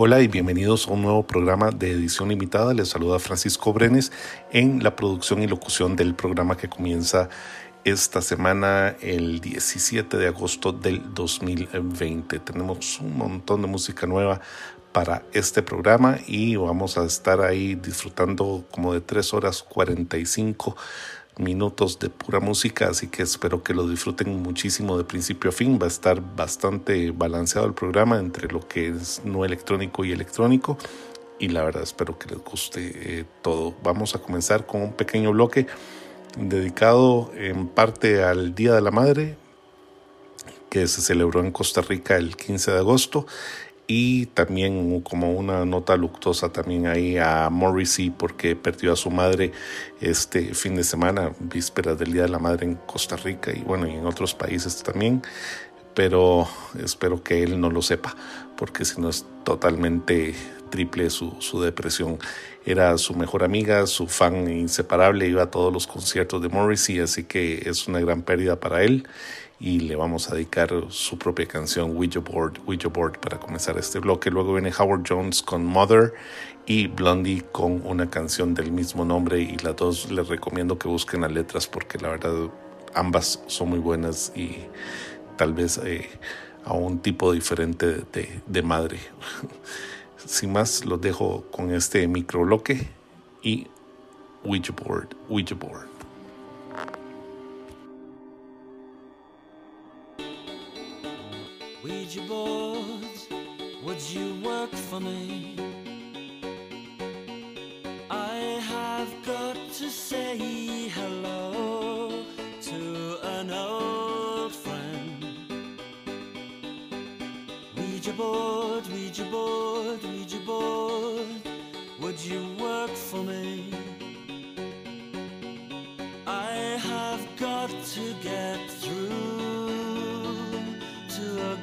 Hola y bienvenidos a un nuevo programa de edición limitada. Les saluda Francisco Brenes en la producción y locución del programa que comienza esta semana, el 17 de agosto del 2020. Tenemos un montón de música nueva para este programa y vamos a estar ahí disfrutando como de 3 horas 45 minutos de pura música, así que espero que lo disfruten muchísimo de principio a fin. Va a estar bastante balanceado el programa entre lo que es no electrónico y electrónico y la verdad espero que les guste eh, todo. Vamos a comenzar con un pequeño bloque dedicado en parte al Día de la Madre que se celebró en Costa Rica el 15 de agosto y también como una nota luctuosa también ahí a Morrissey porque perdió a su madre este fin de semana, vísperas del Día de la Madre en Costa Rica y bueno, y en otros países también, pero espero que él no lo sepa porque si no es totalmente triple su, su depresión. Era su mejor amiga, su fan inseparable, iba a todos los conciertos de Morrissey, así que es una gran pérdida para él y le vamos a dedicar su propia canción Ouija Board, Ouija Board para comenzar este bloque. Luego viene Howard Jones con Mother y Blondie con una canción del mismo nombre y las dos les recomiendo que busquen las letras porque la verdad ambas son muy buenas y tal vez eh, a un tipo diferente de, de madre. Sin más, los dejo con este micro bloque y Ouija Board, Ouija Board. Ouija boards, would you work for me? I have got to say hello to an old friend. Ouija board, Ouija board, Ouija board, would you work for me? I have got to get through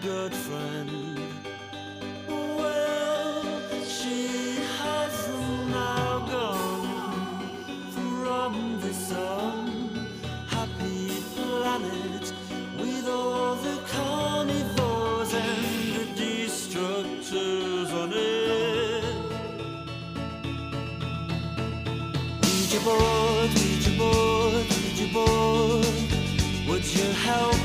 good friend. Well, she has now gone from this unhappy planet with all the carnivores and the destructors on it. Ouija board, Ouija board, Ouija board, would you help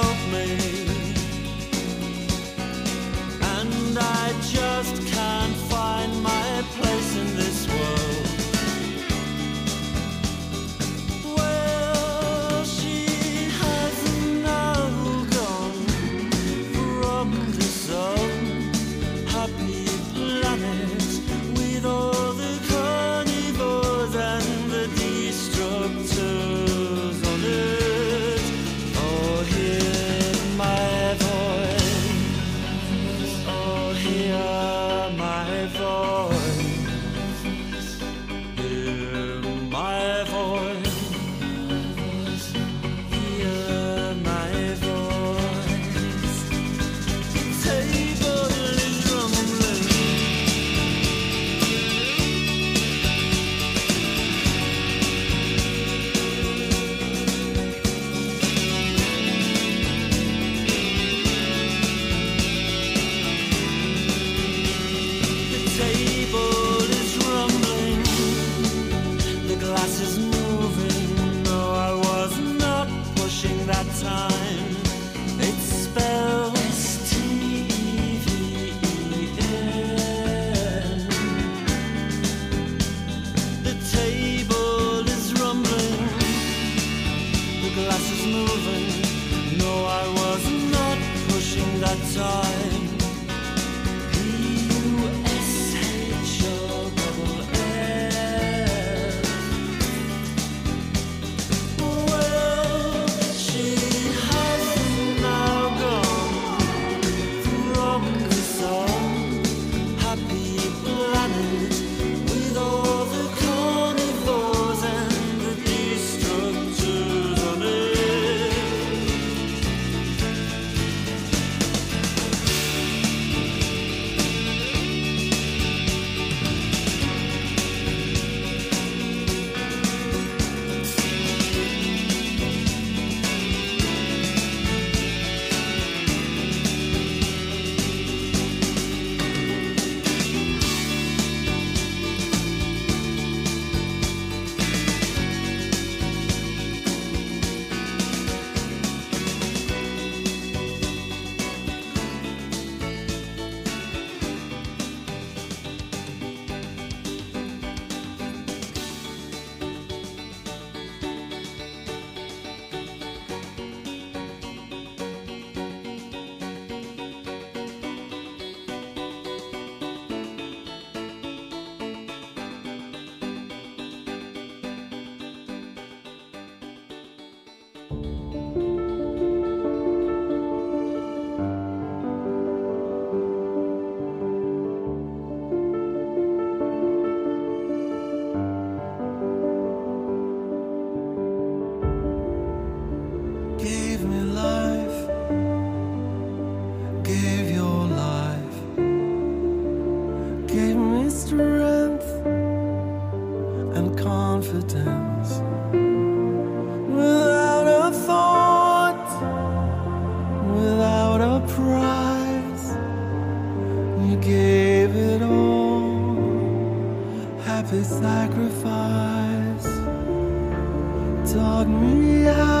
taught me how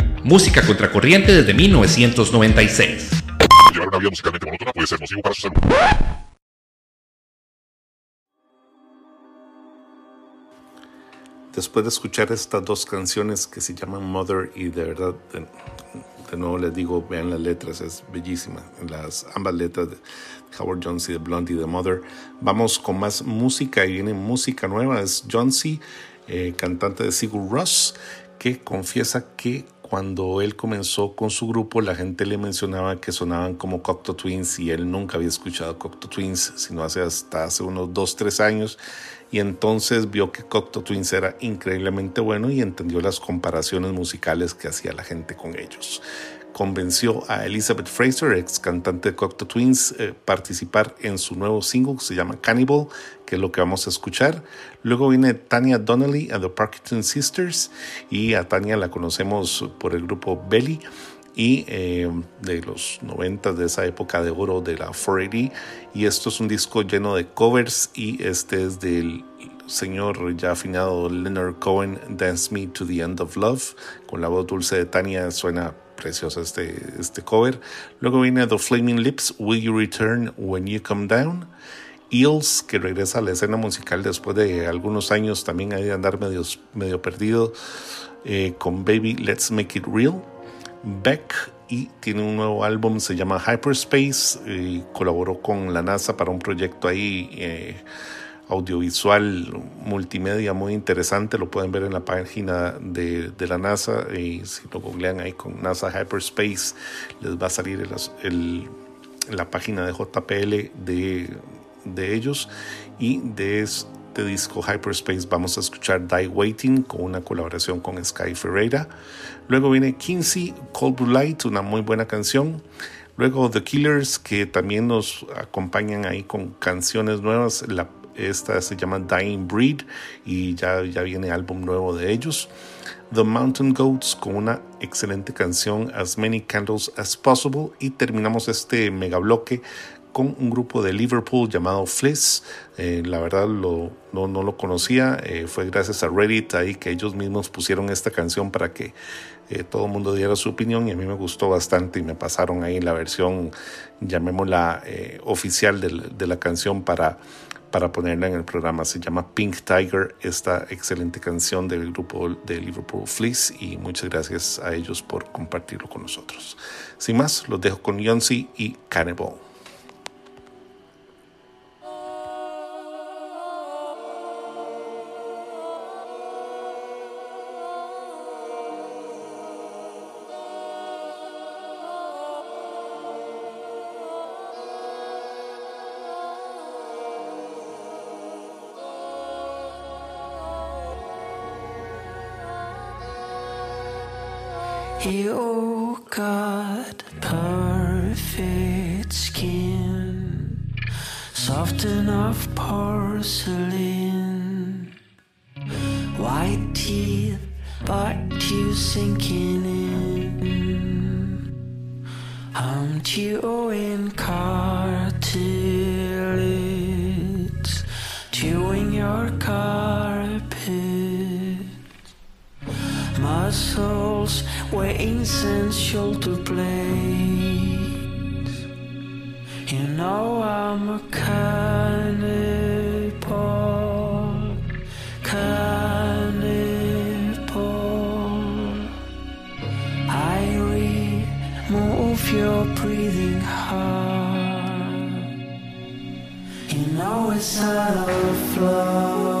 música contracorriente desde 1996. Llevar una vida musicalmente monótona puede ser nocivo para su salud. Después de escuchar estas dos canciones que se llaman Mother y de verdad, de, de nuevo les digo, vean las letras, es bellísima. Las ambas letras de Howard Jones y de Blondie de Mother. Vamos con más música y viene música nueva. Es John C., eh, cantante de Sigur Ross, que confiesa que cuando él comenzó con su grupo, la gente le mencionaba que sonaban como Cocteau Twins y él nunca había escuchado Cocteau Twins, sino hace hasta hace unos 2, 3 años. Y entonces vio que Cocteau Twins era increíblemente bueno y entendió las comparaciones musicales que hacía la gente con ellos. Convenció a Elizabeth Fraser, ex cantante de Cocteau Twins, eh, participar en su nuevo single que se llama Cannibal, que es lo que vamos a escuchar. Luego viene Tanya Donnelly a The Parkinson Sisters y a Tanya la conocemos por el grupo Belly y eh, de los 90 de esa época de oro de la 480 y esto es un disco lleno de covers y este es del señor ya afinado Leonard Cohen Dance Me to the End of Love. Con la voz dulce de Tania suena precioso este, este cover. Luego viene The Flaming Lips Will You Return When You Come Down Eels, que regresa a la escena musical después de algunos años también hay de andar medio, perdido eh, con Baby Let's Make It Real. Beck y tiene un nuevo álbum, se llama Hyperspace, y colaboró con la NASA para un proyecto ahí eh, audiovisual multimedia muy interesante, lo pueden ver en la página de, la NASA y si lo googlean ahí con NASA Hyperspace les va a salir la página de JPL de, de ellos y de este disco Hyperspace vamos a escuchar Die Waiting con una colaboración con Sky Ferreira. Luego viene Kinsey, Cold Blue Light, una muy buena canción. Luego The Killers, que también nos acompañan ahí con canciones nuevas. La, esta se llama Dying Breed y ya, ya viene álbum nuevo de ellos. The Mountain Goats con una excelente canción As Many Candles as Possible. Y terminamos este mega bloque con un grupo de Liverpool llamado Fliss. Eh, la verdad no, no, lo conocía, eh, fue gracias a Reddit ahí que ellos mismos pusieron esta canción para que eh, todo el mundo diera su opinión y a mí me gustó bastante y me pasaron ahí la versión, llamémosla oficial de, de la canción para para ponerla en el programa. Se llama Pink Tiger, esta excelente canción del grupo de Liverpool Fleece y muchas gracias a ellos por compartirlo con nosotros. Sin más, los dejo con Yonsi y Cannibal. Got perfect skin, soft enough porcelain, white teeth, but you sinking in. I'm chewing cartilage, chewing your carpet muscles, veins and shoulder blades. You know I'm a cannibal, cannibal. I remove your breathing heart. You know it's out of love.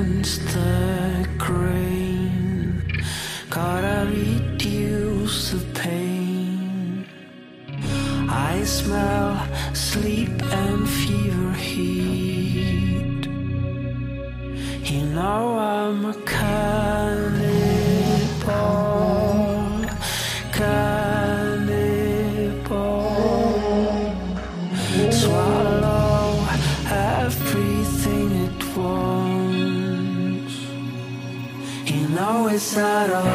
smell, sleep and fever heat. You know I'm a cannibal, cannibal. Swallow everything at once. You know it's not all.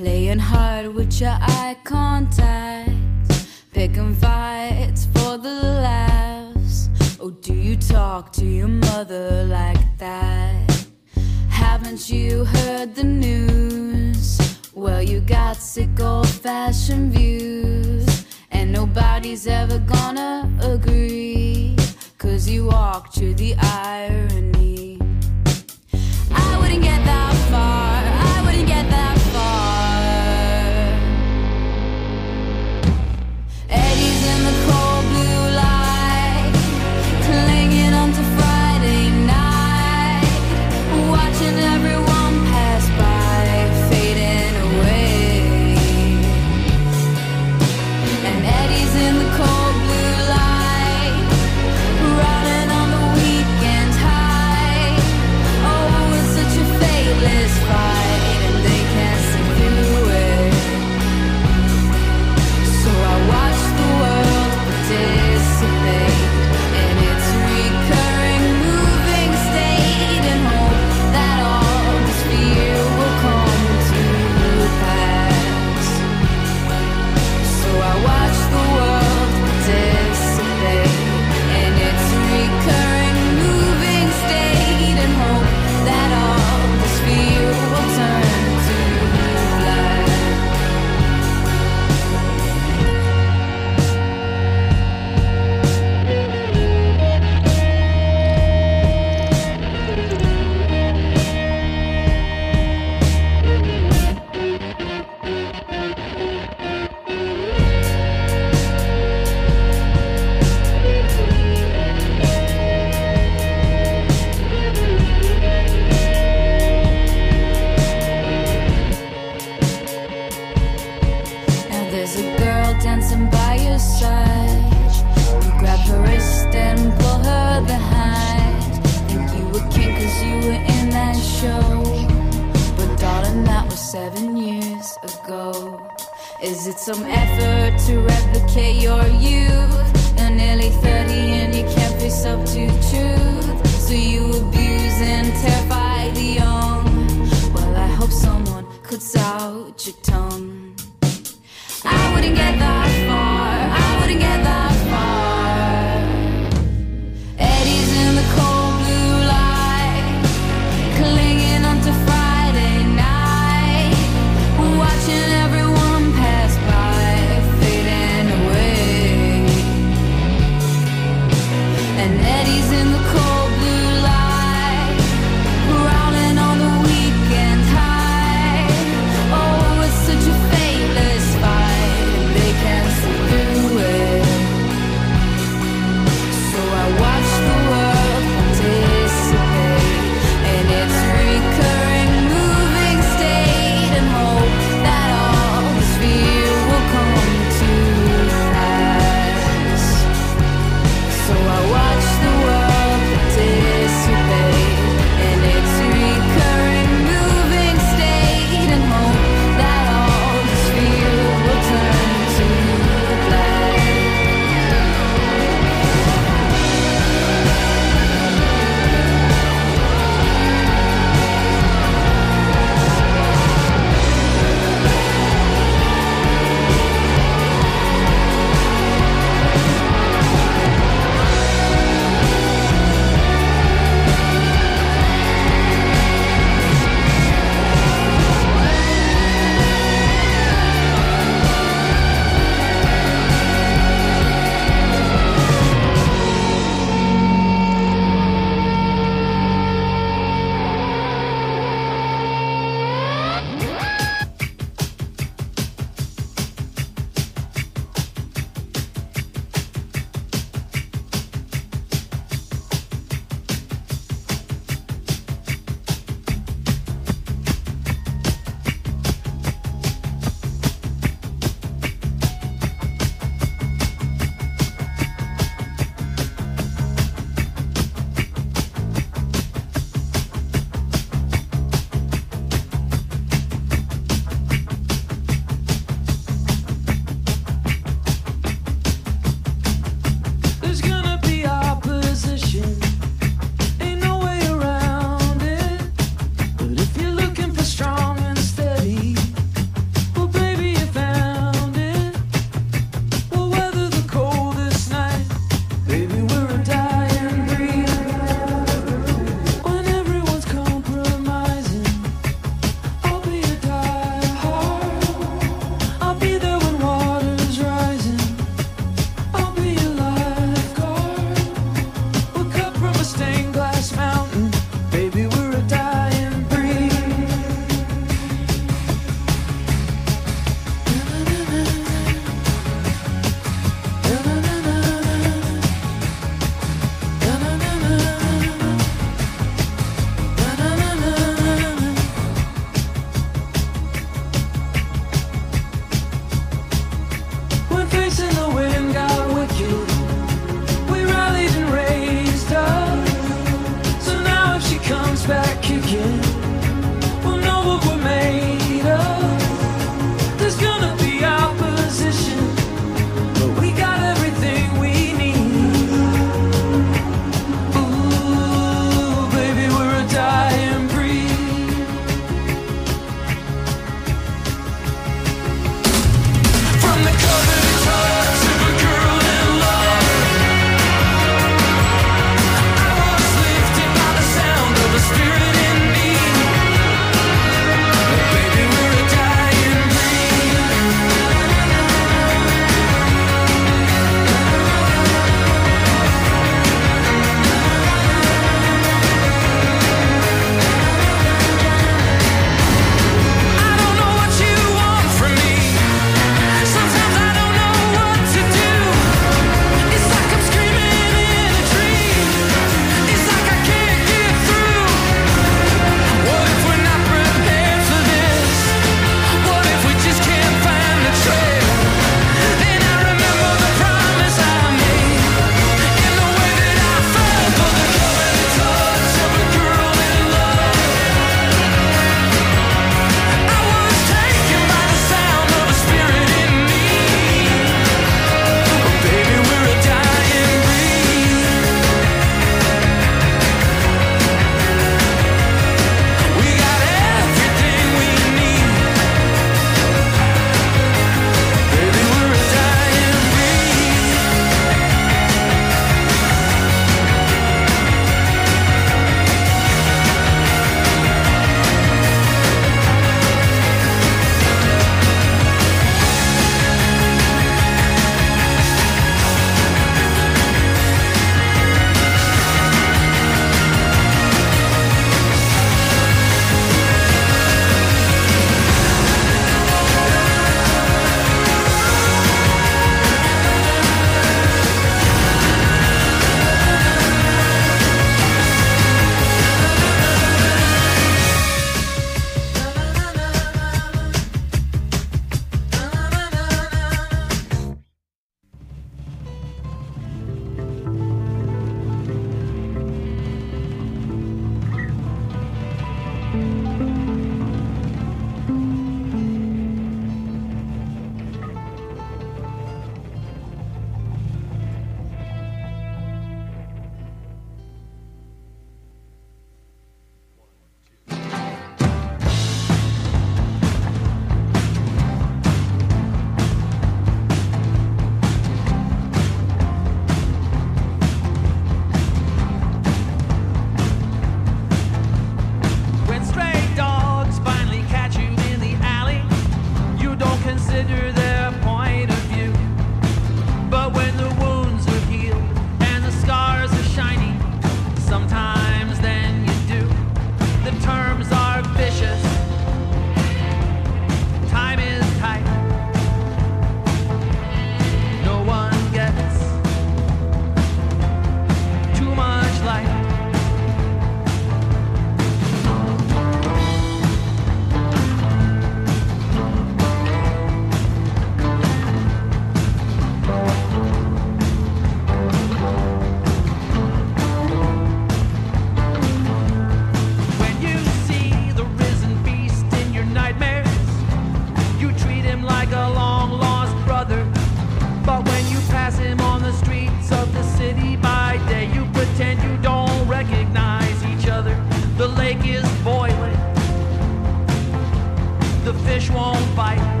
the fish won't bite.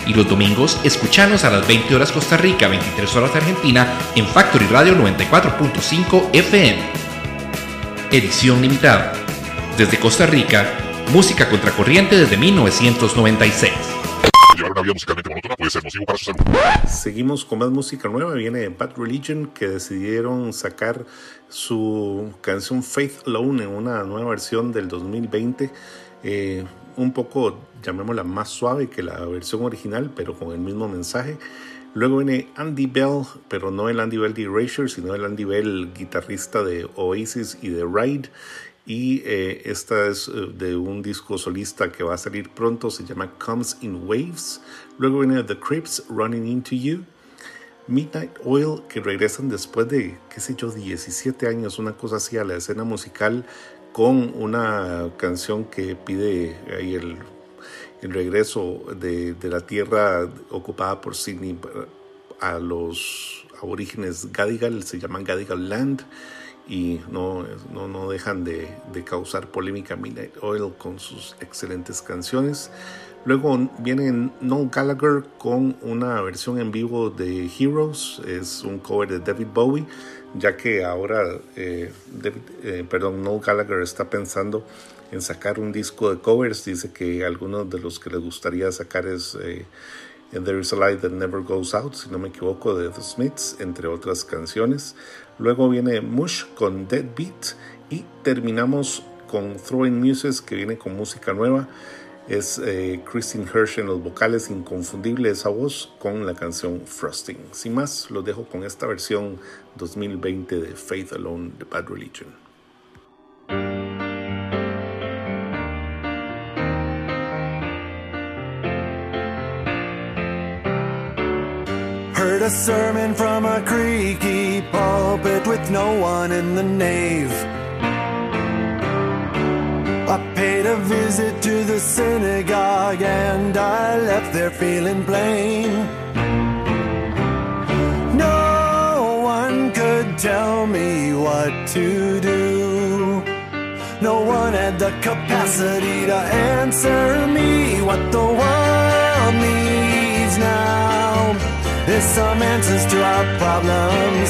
Y los domingos escuchanos a las 20 horas Costa Rica, 23 horas Argentina en Factory Radio 94.5 FM. Edición limitada. Desde Costa Rica, música contracorriente desde 1996. Llevar una vida musicalmente monótona puede ser nocivo para su salud. Seguimos con más música nueva. Viene de Bad Religion que decidieron sacar su canción Faith Alone en una nueva versión del 2020. eh, un poco, llamémosla más suave que la versión original, pero con el mismo mensaje. Luego viene Andy Bell, pero no el Andy Bell de Erasure, sino el Andy Bell, guitarrista de Oasis y de Ride. Y eh, esta es eh, de un disco solista que va a salir pronto, se llama Comes in Waves. Luego viene The Crips, Running Into You. Midnight Oil, que regresan después de, qué sé yo, 17 años, una cosa así, a la escena musical, con una canción que pide ahí el, regreso de, de la tierra ocupada por Sydney a los aborígenes Gadigal, se llaman Gadigal Land, y no, no, no dejan de, de, causar polémica Midnight Oil con sus excelentes canciones. Luego viene Noel Gallagher con una versión en vivo de Heroes, es un cover de David Bowie, ya que ahora eh, eh, perdón, Noel Gallagher está pensando en sacar un disco de covers, dice que algunos de los que le gustaría sacar es eh, There is a Light That Never Goes Out, si no me equivoco, de The Smiths, entre otras canciones. Luego viene Mush con Dead Beat y terminamos con Throwing Muses que viene con música nueva. Es eh, Christine Hirsch en los vocales, inconfundible esa voz con la canción Frosting. Sin más, los dejo con esta versión 2020 de Faith Alone de Bad Religion. Heard a sermon from a creaky pulpit with no one in the nave. A visit to the synagogue and I left there feeling plain. No one could tell me what to do. No one had the capacity to answer me what the world needs now. There's some answers to our problems.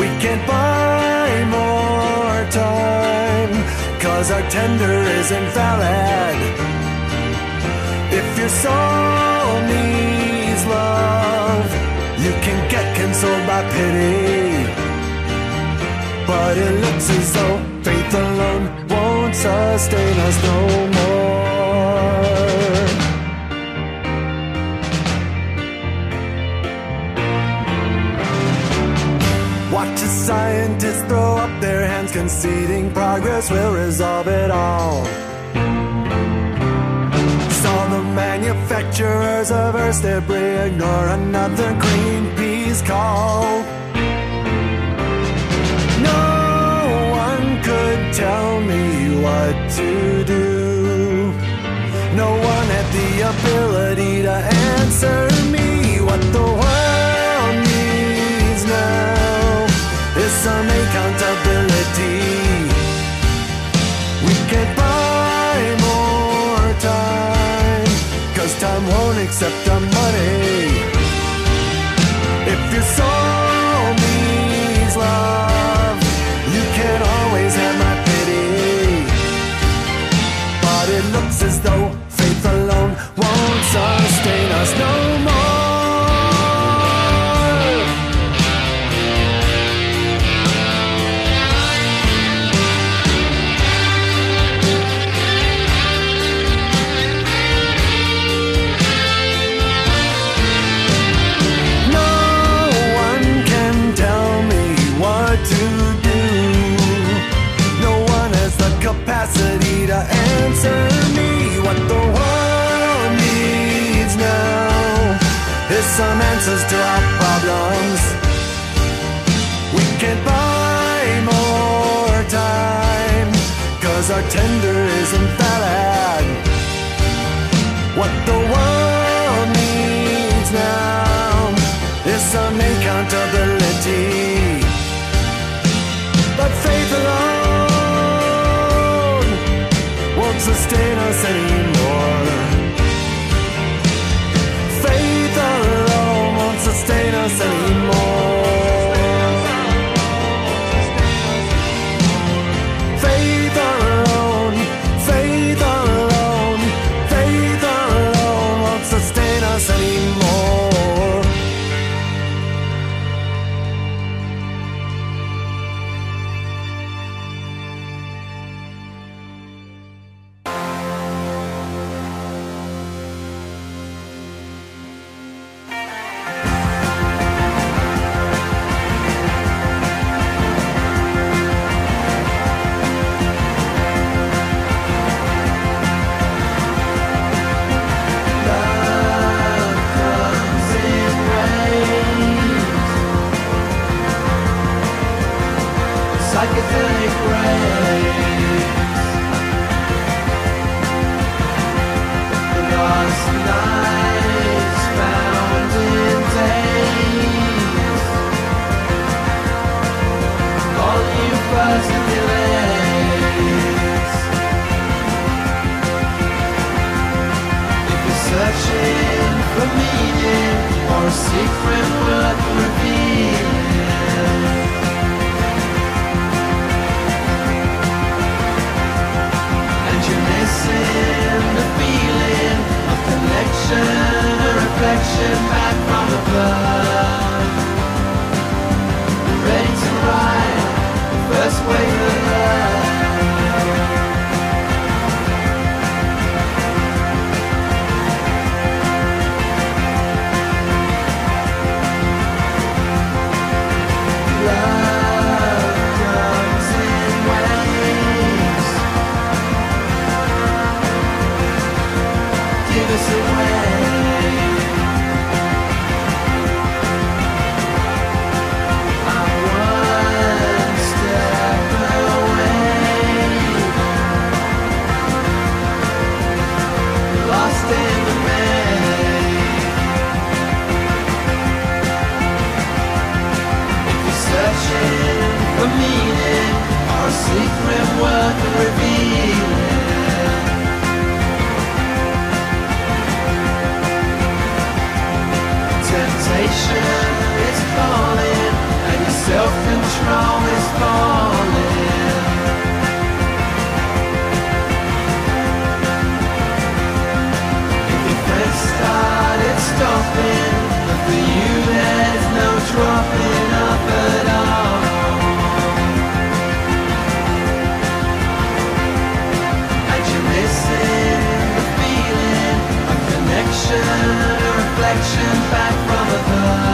We can't buy cause our tender isn't valid. If your soul needs love, you can get consoled by pity. But it looks as though faith alone won't sustain us no more. Watch a scientist throw conceding progress will resolve it all. Saw the manufacturers of Earth's debris ignore another Greenpeace call. No one could tell me what to do. No one had the ability to answer accept the money. Some answers to our problems. We can't buy more time, cause our tender isn't us anymore. And you're missing the feeling of connection, a reflection back from above. meaning, our secret work of revealing. Temptation is calling, and your self-control is falling. reflection back from above.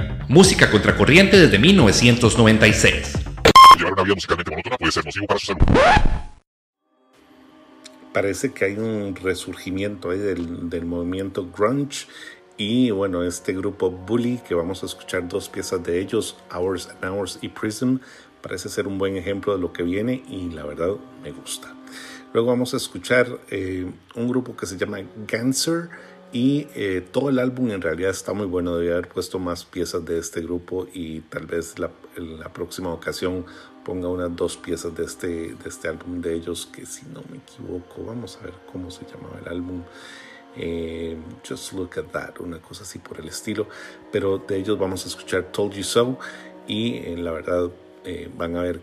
música contracorriente desde 1996. Llevar una vida musicalmente monótona puede ser nocivo para su salud. Parece que hay un resurgimiento del movimiento grunge y bueno, este grupo Bully, que vamos a escuchar dos piezas de ellos, Hours and Hours y Prism, parece ser un buen ejemplo de lo que viene y la verdad me gusta. Luego vamos a escuchar eh, un grupo que se llama Ganser y eh, todo el álbum en realidad está muy bueno. Debía haber puesto más piezas de este grupo y tal vez la, en la próxima ocasión ponga unas dos piezas de este, de este álbum de ellos que si no me equivoco, vamos a ver cómo se llamaba el álbum. Eh, just look at that, una cosa así por el estilo. Pero de ellos vamos a escuchar Told You So y eh, la verdad eh, van a ver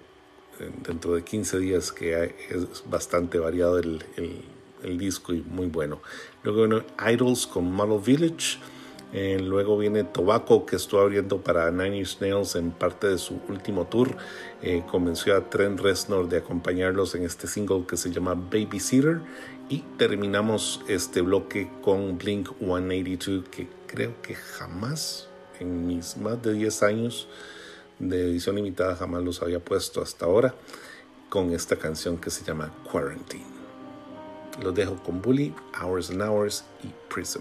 eh, dentro de 15 días que es bastante variado el, el- el disco y muy bueno. Luego viene Idols con Model Village. Eh, luego viene Tobacco que estuvo abriendo para Nine Inch Nails en parte de su último tour. Eh, convenció a Trent Reznor de acompañarlos en este single que se llama Babysitter. Y terminamos este bloque con Blink 182 que creo que jamás en mis más de 10 años de edición limitada jamás los había puesto hasta ahora con esta canción que se llama Quarantine. Los dejo con Bully, Hours and Hours y Prism.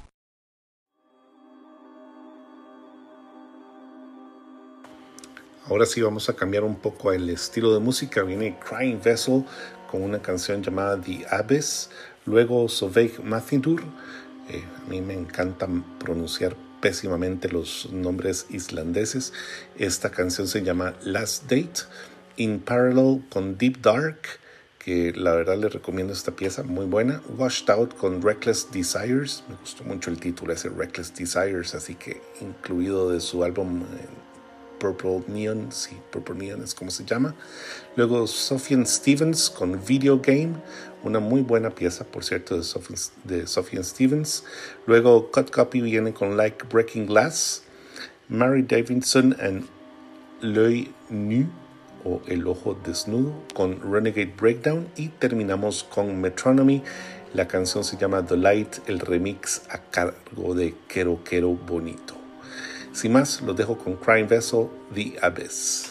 Ahora sí vamos a cambiar un poco el estilo de música. Viene Crying Vessel con una canción llamada The Abyss. Luego Soveig Mathindur. Eh, a mí me encanta pronunciar pésimamente los nombres islandeses. Esta canción se llama Last Date. In Parallel con Deep Dark, que la verdad les recomiendo esta pieza, muy buena. Washed Out con Reckless Desires. Me gustó mucho el título, ese Reckless Desires, así que incluido de su álbum eh, Purple Neon, sí, Purple Neon es como se llama. Luego Sophian Stevens con Video Game, una muy buena pieza, por cierto, de Sophian, de Sophian Stevens. Luego Cut Copy viene con Like Breaking Glass. Mary Davidson and L'œil nu o El Ojo Desnudo con Renegade Breakdown y terminamos con Metronomy. La canción se llama The Light, el remix a cargo de Quero Quero Bonito. Sin más, los dejo con Crime Vessel, The Abyss.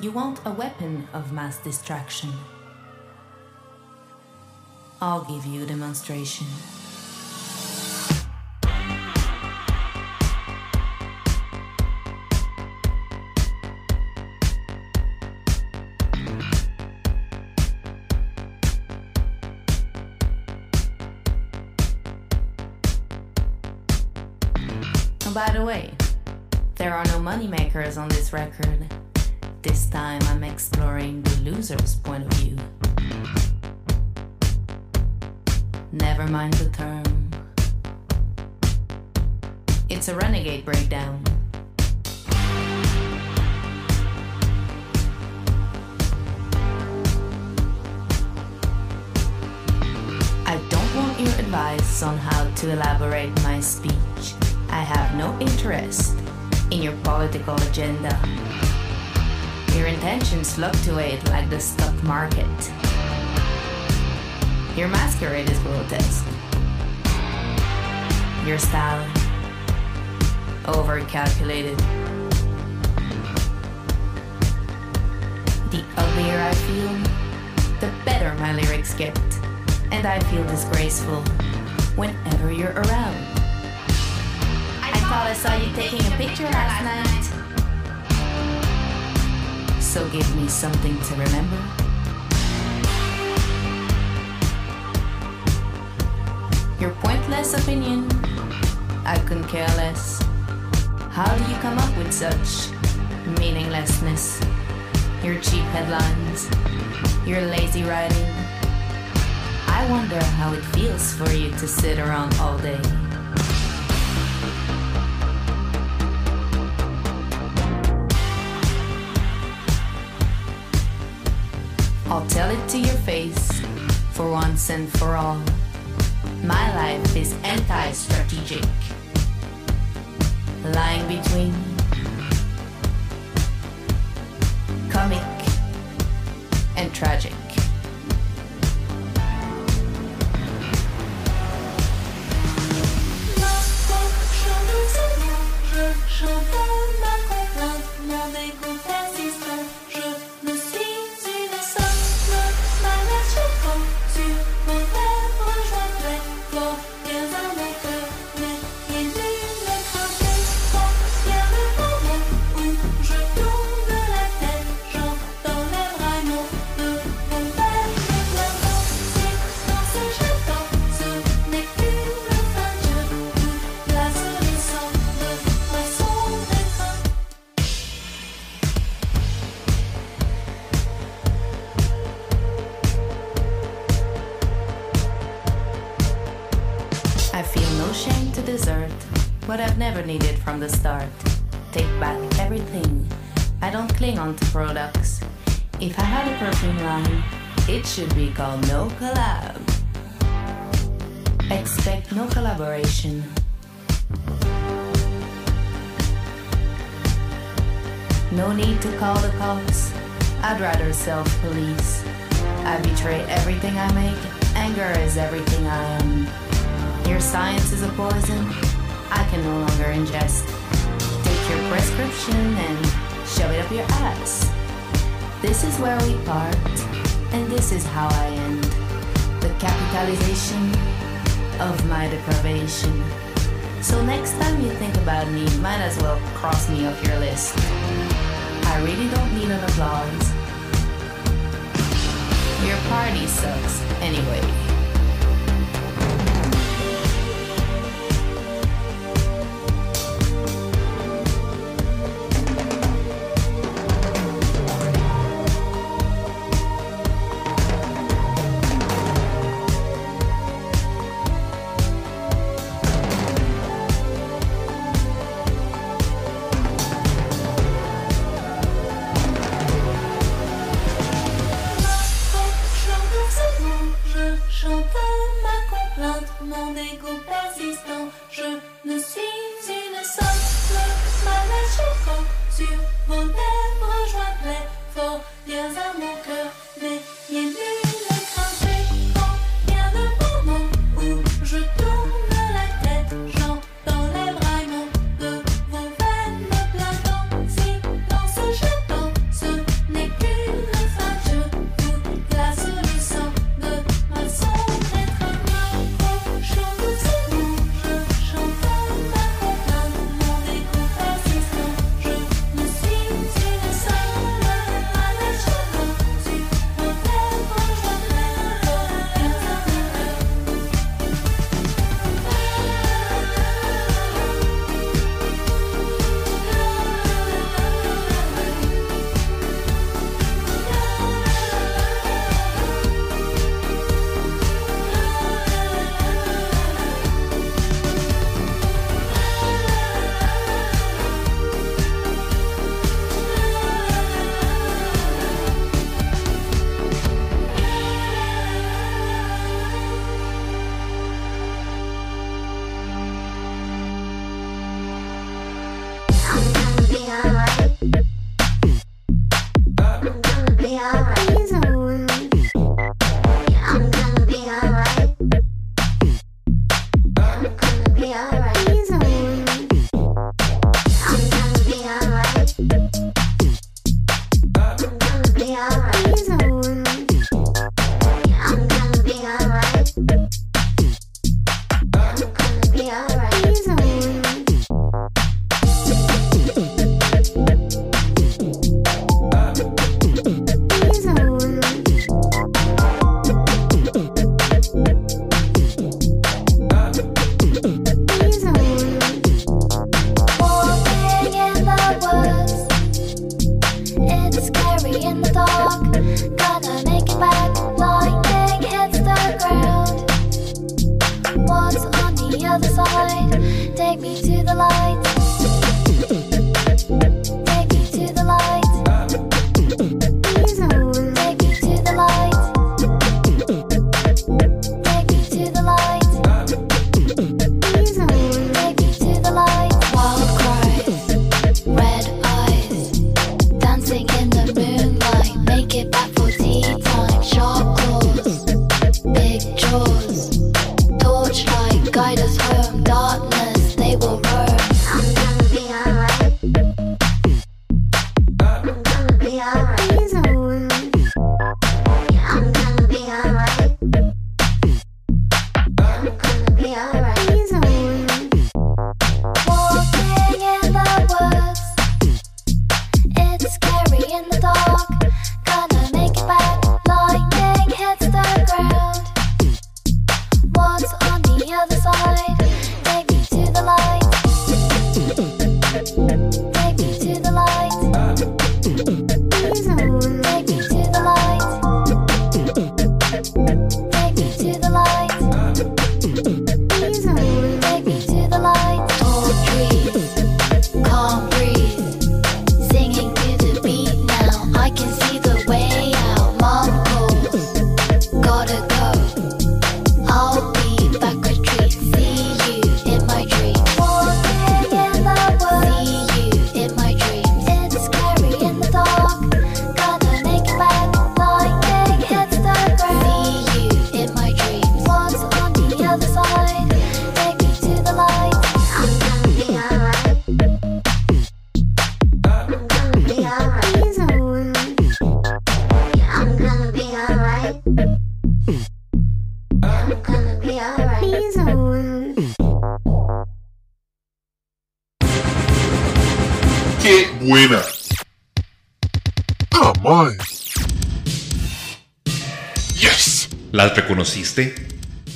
You want a weapon of mass destruction. I'll give you a demonstration. something to remember? Your pointless opinion? I couldn't care less. How do you come up with such meaninglessness? Your cheap headlines, your lazy writing. I wonder how it feels for you to sit around all day. to your face for once and for all. My life is anti strategic. Lying between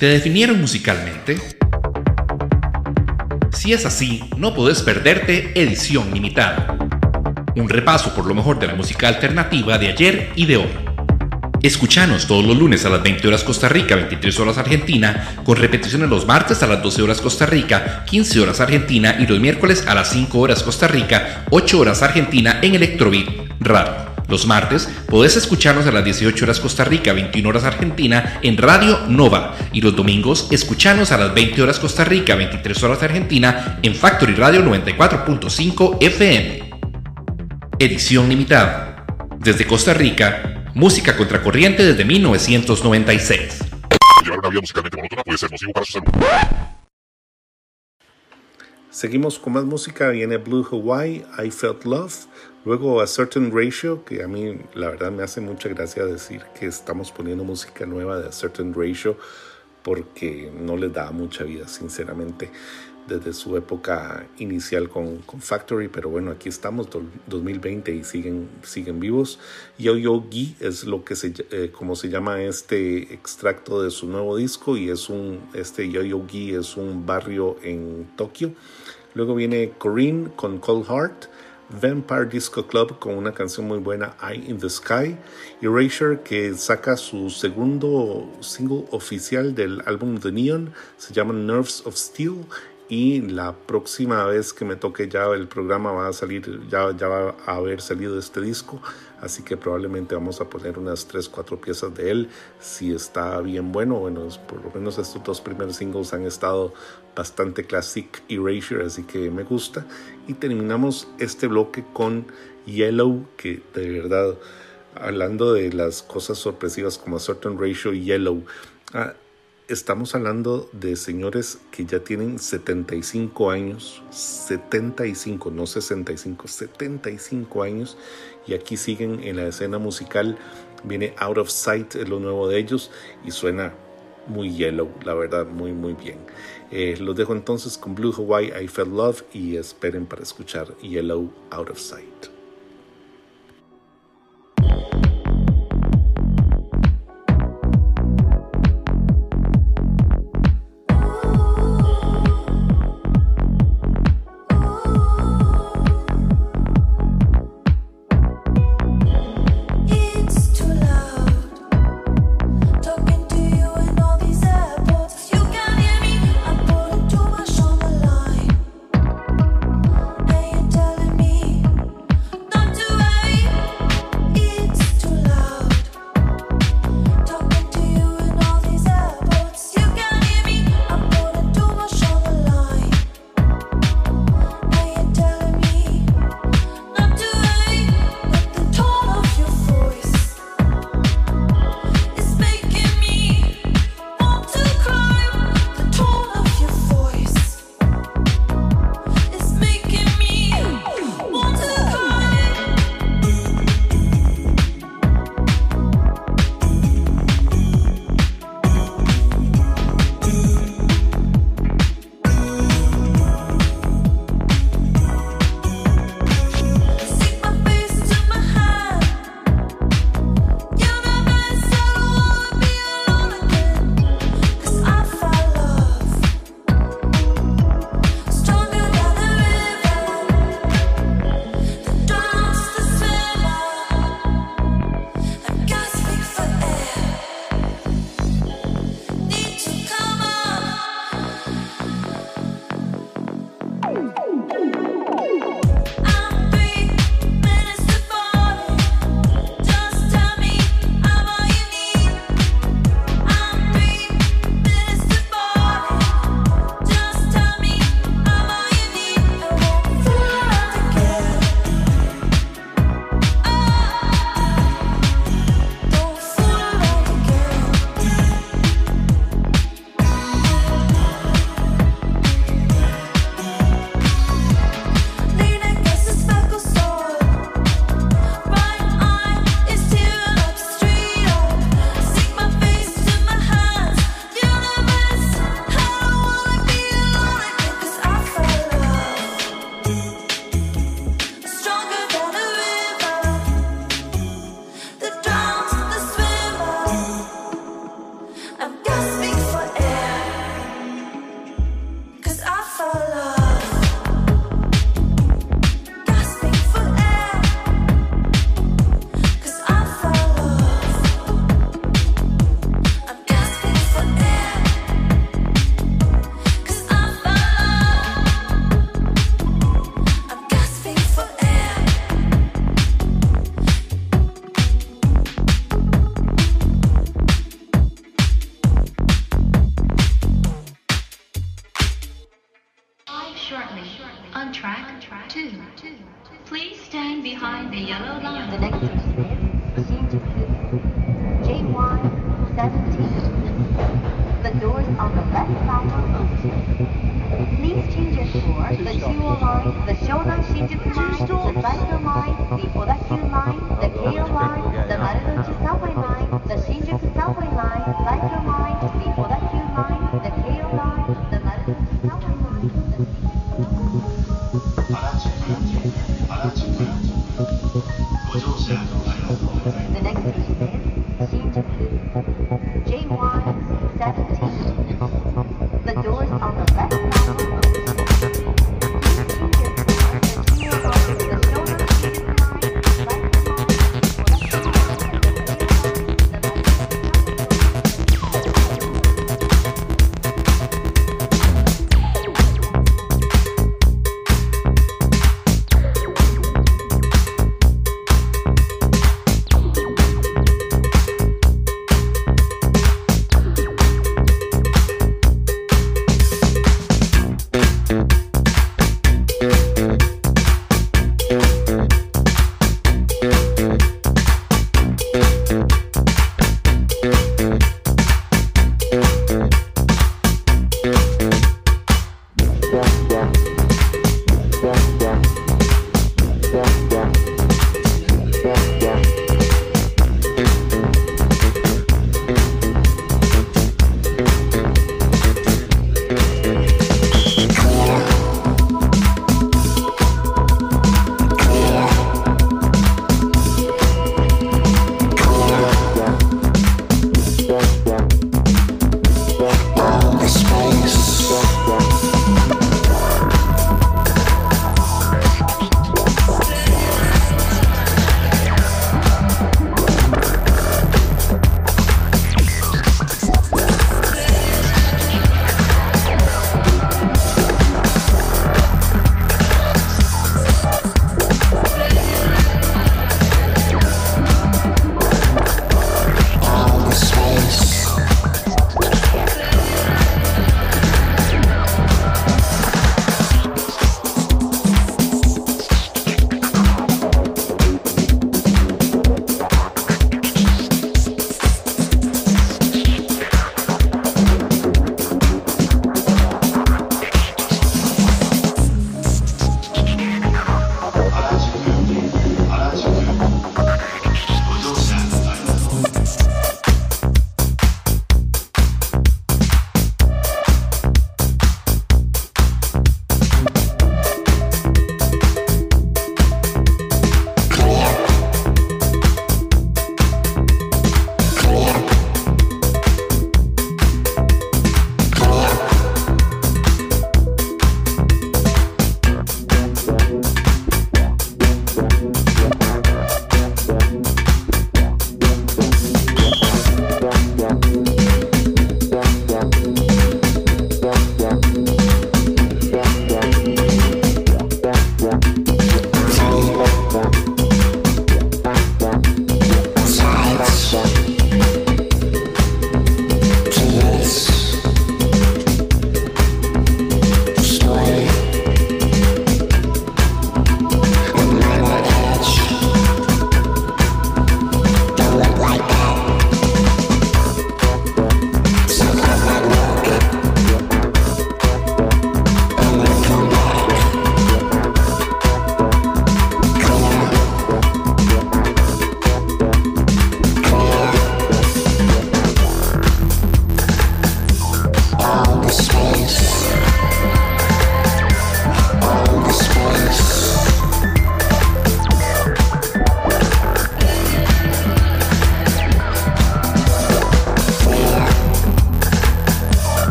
¿Te definieron musicalmente? Si es así, no podés perderte Edición Limitada. Un repaso por lo mejor de la música alternativa de ayer y de hoy. Escuchanos todos los lunes a las 20 horas Costa Rica, 23 horas Argentina, con repeticiones los martes a las 12 horas Costa Rica, 15 horas Argentina y los miércoles a las 5 horas Costa Rica, 8 horas Argentina en Electrobeat Radio. Los martes podés escucharnos a las 18 horas Costa Rica, 21 horas Argentina en Radio Nova. Y los domingos escuchanos a las 20 horas Costa Rica, 23 horas Argentina en Factory Radio 94.5 FM. Edición limitada. Desde Costa Rica, música contracorriente desde 1996. Llevar una vida musicalmente puede ser nocivo para su. Seguimos con más música, viene Blue Hawaii, I Felt Love, luego A Certain Ratio, que a mí la verdad me hace mucha gracia decir que estamos poniendo música nueva de A Certain Ratio porque no les da mucha vida, sinceramente, desde su época inicial con, con Factory, pero bueno, aquí estamos, do- 2020 y siguen, siguen vivos. Yo Yo Gi es lo que se, eh, como se llama este extracto de su nuevo disco y es un, este Yo Yo Gi es un barrio en Tokio. Luego viene Corinne con Cold Heart, Vampire Disco Club con una canción muy buena, Eye in the Sky, Erasure que saca su segundo single oficial del álbum The Neon, se llama Nerves of Steel y la próxima vez que me toque ya el programa va a salir, ya, ya va a haber salido este disco, así que probablemente vamos a poner unas 3, 4 piezas de él, si está bien bueno, bueno, por lo menos estos dos primeros singles han estado bastante classic Erasure, así que me gusta, y terminamos este bloque con Yellow, que de verdad, hablando de las cosas sorpresivas como Certain Ratio y Yellow, ah, estamos hablando de señores que ya tienen 75 años, 75, no 65, 75 años, y aquí siguen en la escena musical. Viene Out of Sight, es lo nuevo de ellos, y suena muy yellow, la verdad, muy, muy bien. Eh, los dejo entonces con Blue Hawaii, I Felt Love, y esperen para escuchar Yellow Out of Sight.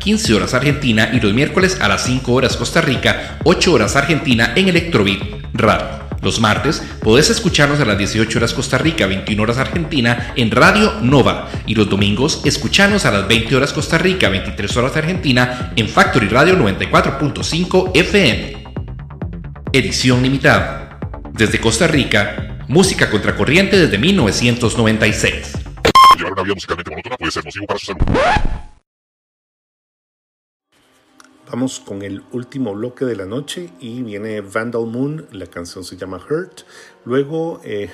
15 horas Argentina y los miércoles a las 5 horas Costa Rica, 8 horas Argentina en Electrobeat Radio. Los martes podés escucharnos a las 18 horas Costa Rica, 21 horas Argentina en Radio Nova. Y los domingos escuchanos a las 20 horas Costa Rica, 23 horas Argentina en Factory Radio 94.5 FM. Edición limitada. Desde Costa Rica, música contracorriente desde 1996. Llevar una vida musicalmente monótona puede ser nocivo para su salud. Con el último bloque de la noche y viene Vandal Moon, la canción se llama Hurt. Luego, eh,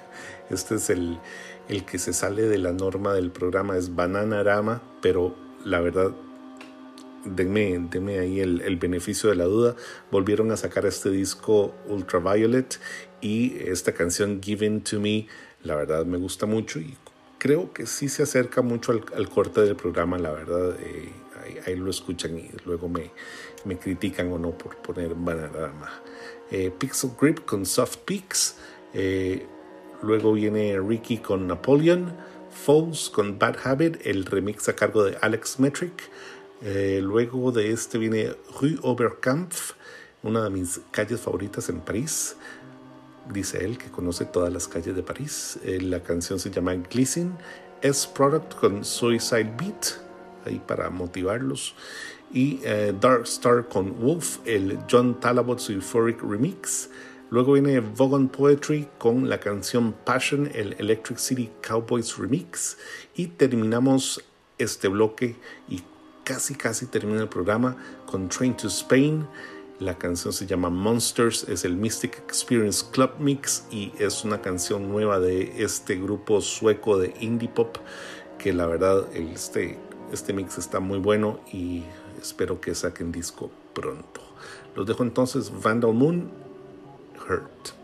este es el, el que se sale de la norma del programa, es Bananarama, pero la verdad, denme, denme ahí el, el beneficio de la duda. Volvieron a sacar este disco Ultraviolet y esta canción Given to Me, la verdad me gusta mucho y creo que sí se acerca mucho al, al corte del programa, la verdad. eh, ahí, lo escuchan y luego me, me critican o no por poner Bananarama. Eh, Pixel Grip con Soft Peaks. eh, luego viene Ricky con Napoleon. Foles con Bad Habit, el remix a cargo de Alex Metric. Eh, luego de este viene Rue Oberkampf, una de mis calles favoritas en París. Dice él que conoce todas las calles de París. Eh, la canción se llama Glycine. S Product con Suicide Beat, ahí para motivarlos. Y eh, Dark Star con Wolf, el John Talabot's Euphoric Remix. Luego viene Vogon Poetry con la canción Passion, el Electric City Cowboys Remix. Y terminamos este bloque y casi casi termina el programa con Train to Spain. La canción se llama Monsters, es el Mystic Experience Club Mix y es una canción nueva de este grupo sueco de indie pop que la verdad este Este mix está muy bueno y espero que saquen disco pronto. Los dejo entonces Vandal Moon Hurt.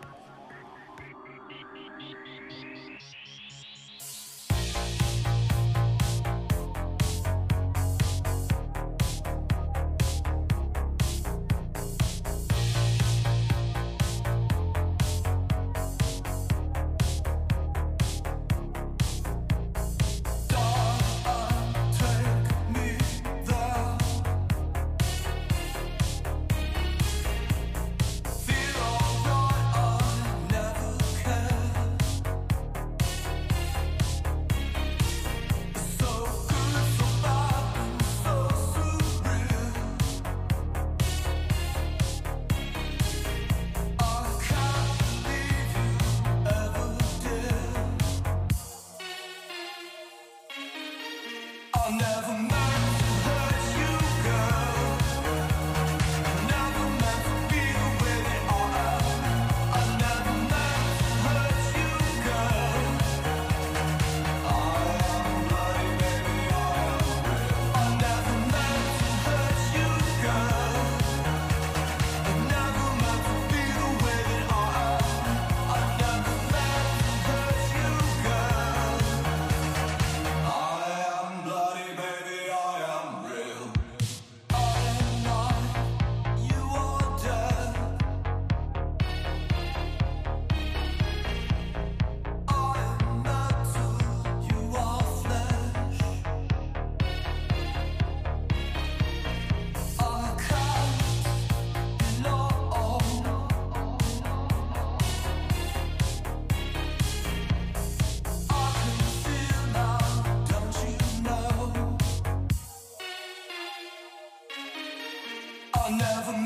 Bloody baby,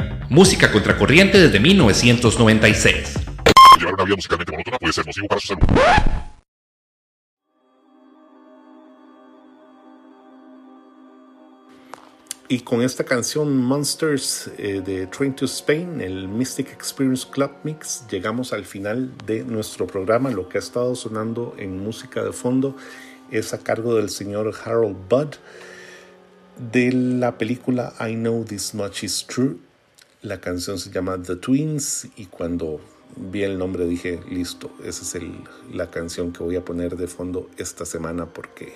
música contracorriente desde 1996. Llevar una vida musicalmente monótona puede ser nocivo para su salud. Y con esta canción Monsters eh, de Train to Spain, el Mystic Experience Club Mix, llegamos al final de nuestro programa. Lo que ha estado sonando en música de fondo es a cargo del señor Harold Budd de la película I Know This Much Is True. La canción se llama The Twins y cuando vi el nombre dije, listo, esa es la canción que voy a poner de fondo esta semana porque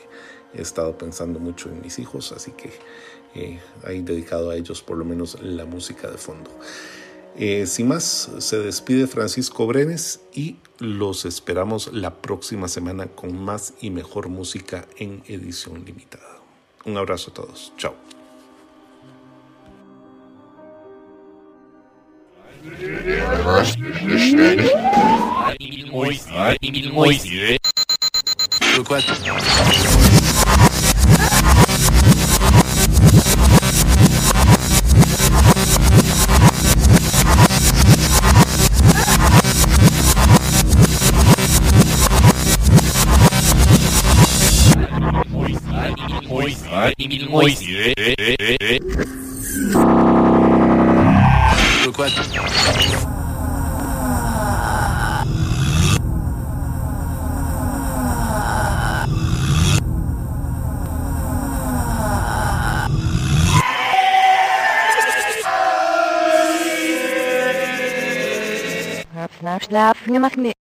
he estado pensando mucho en mis hijos, así que eh, he dedicado a ellos por lo menos la música de fondo. Eh, sin más, se despide Francisco Brenes y los esperamos la próxima semana con más y mejor música en edición limitada. Un abrazo a todos. Chao. quoi Moïse, Moïse, Moïse, Moïse, Moïse, Moïse, oder gut. Schlaf, schlaf, schlaf.